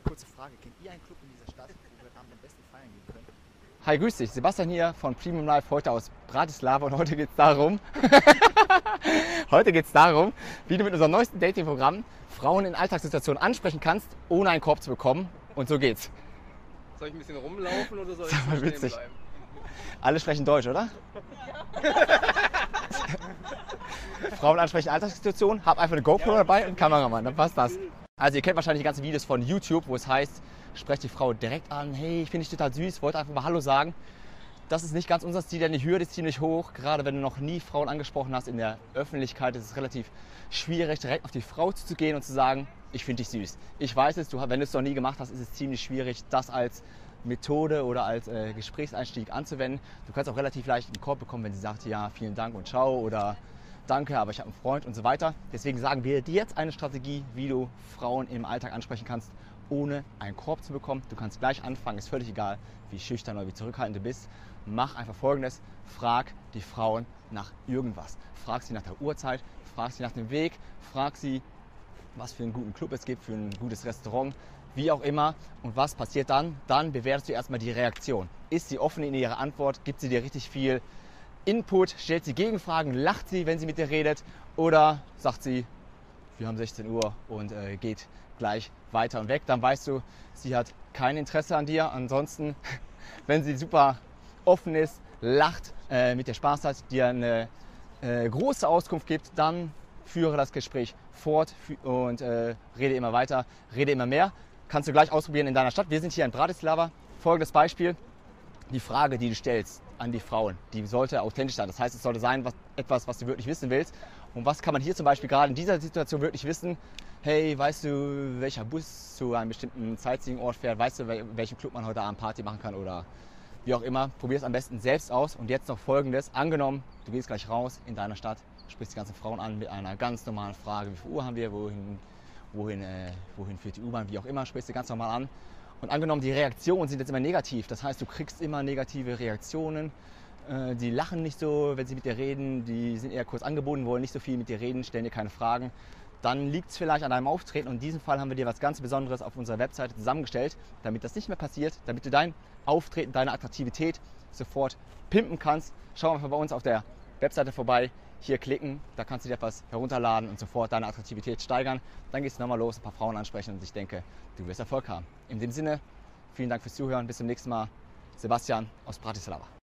kurze Frage. Kennt ihr einen Club in dieser Stadt, wo wir Abend am besten feiern gehen können? Hi, grüß dich. Sebastian hier von Premium Life, heute aus Bratislava und heute geht es darum, heute geht's darum, wie du mit unserem neuesten Dating-Programm Frauen in Alltagssituationen ansprechen kannst, ohne einen Korb zu bekommen. Und so geht's. Soll ich ein bisschen rumlaufen oder soll ich stehen witzig. bleiben? Alle sprechen Deutsch, oder? Frauen ansprechen Alltagssituationen, hab einfach eine GoPro dabei und einen Kameramann, dann passt das. Also ihr kennt wahrscheinlich die ganzen Videos von YouTube, wo es heißt, sprecht die Frau direkt an, hey, ich finde dich total süß, wollte einfach mal Hallo sagen. Das ist nicht ganz unser Stil, denn die Hürde ist ziemlich hoch. Gerade wenn du noch nie Frauen angesprochen hast in der Öffentlichkeit, ist es relativ schwierig, direkt auf die Frau zuzugehen und zu sagen, ich finde dich süß. Ich weiß es, du, wenn du es noch nie gemacht hast, ist es ziemlich schwierig, das als Methode oder als äh, Gesprächseinstieg anzuwenden. Du kannst auch relativ leicht einen Korb bekommen, wenn sie sagt, ja, vielen Dank und ciao oder danke, aber ich habe einen Freund und so weiter. Deswegen sagen wir dir jetzt eine Strategie, wie du Frauen im Alltag ansprechen kannst, ohne einen Korb zu bekommen. Du kannst gleich anfangen, ist völlig egal, wie schüchtern oder wie zurückhaltend du bist. Mach einfach folgendes: Frag die Frauen nach irgendwas. Frag sie nach der Uhrzeit, frag sie nach dem Weg, frag sie, was für einen guten Club es gibt, für ein gutes Restaurant, wie auch immer. Und was passiert dann? Dann bewertest du erstmal die Reaktion. Ist sie offen in ihrer Antwort? Gibt sie dir richtig viel Input? Stellt sie Gegenfragen? Lacht sie, wenn sie mit dir redet? Oder sagt sie, wir haben 16 Uhr und äh, geht gleich weiter und weg? Dann weißt du, sie hat kein Interesse an dir. Ansonsten, wenn sie super offen ist, lacht, äh, mit dir Spaß hat, dir eine äh, große Auskunft gibt, dann führe das Gespräch fort und äh, rede immer weiter, rede immer mehr. Kannst du gleich ausprobieren in deiner Stadt. Wir sind hier in Bratislava. Folgendes Beispiel. Die Frage, die du stellst an die Frauen, die sollte authentisch sein. Das heißt, es sollte sein, was, etwas, was du wirklich wissen willst. Und was kann man hier zum Beispiel gerade in dieser Situation wirklich wissen? Hey, weißt du, welcher Bus zu einem bestimmten Sightseeing-Ort fährt? Weißt du, wel- welchen Club man heute Abend Party machen kann oder wie auch immer. Probier es am besten selbst aus. Und jetzt noch folgendes. Angenommen, du gehst gleich raus in deiner Stadt, sprichst die ganzen Frauen an mit einer ganz normalen Frage. Wie viel Uhr haben wir? Wohin, wohin, äh, wohin führt die U-Bahn? Wie auch immer, sprichst du ganz normal an. Und angenommen, die Reaktionen sind jetzt immer negativ. Das heißt, du kriegst immer negative Reaktionen. Äh, Die lachen nicht so, wenn sie mit dir reden. Die sind eher kurz angebunden, wollen nicht so viel mit dir reden, stellen dir keine Fragen. Dann liegt es vielleicht an deinem Auftreten. Und in diesem Fall haben wir dir was ganz Besonderes auf unserer Webseite zusammengestellt, damit das nicht mehr passiert, damit du dein Auftreten, deine Attraktivität sofort pimpen kannst. Schau einfach bei uns auf der Webseite vorbei. Hier klicken, da kannst du dir etwas herunterladen und sofort deine Attraktivität steigern. Dann gehst du nochmal los, ein paar Frauen ansprechen und ich denke, du wirst Erfolg haben. In dem Sinne, vielen Dank fürs Zuhören. Bis zum nächsten Mal. Sebastian aus Bratislava.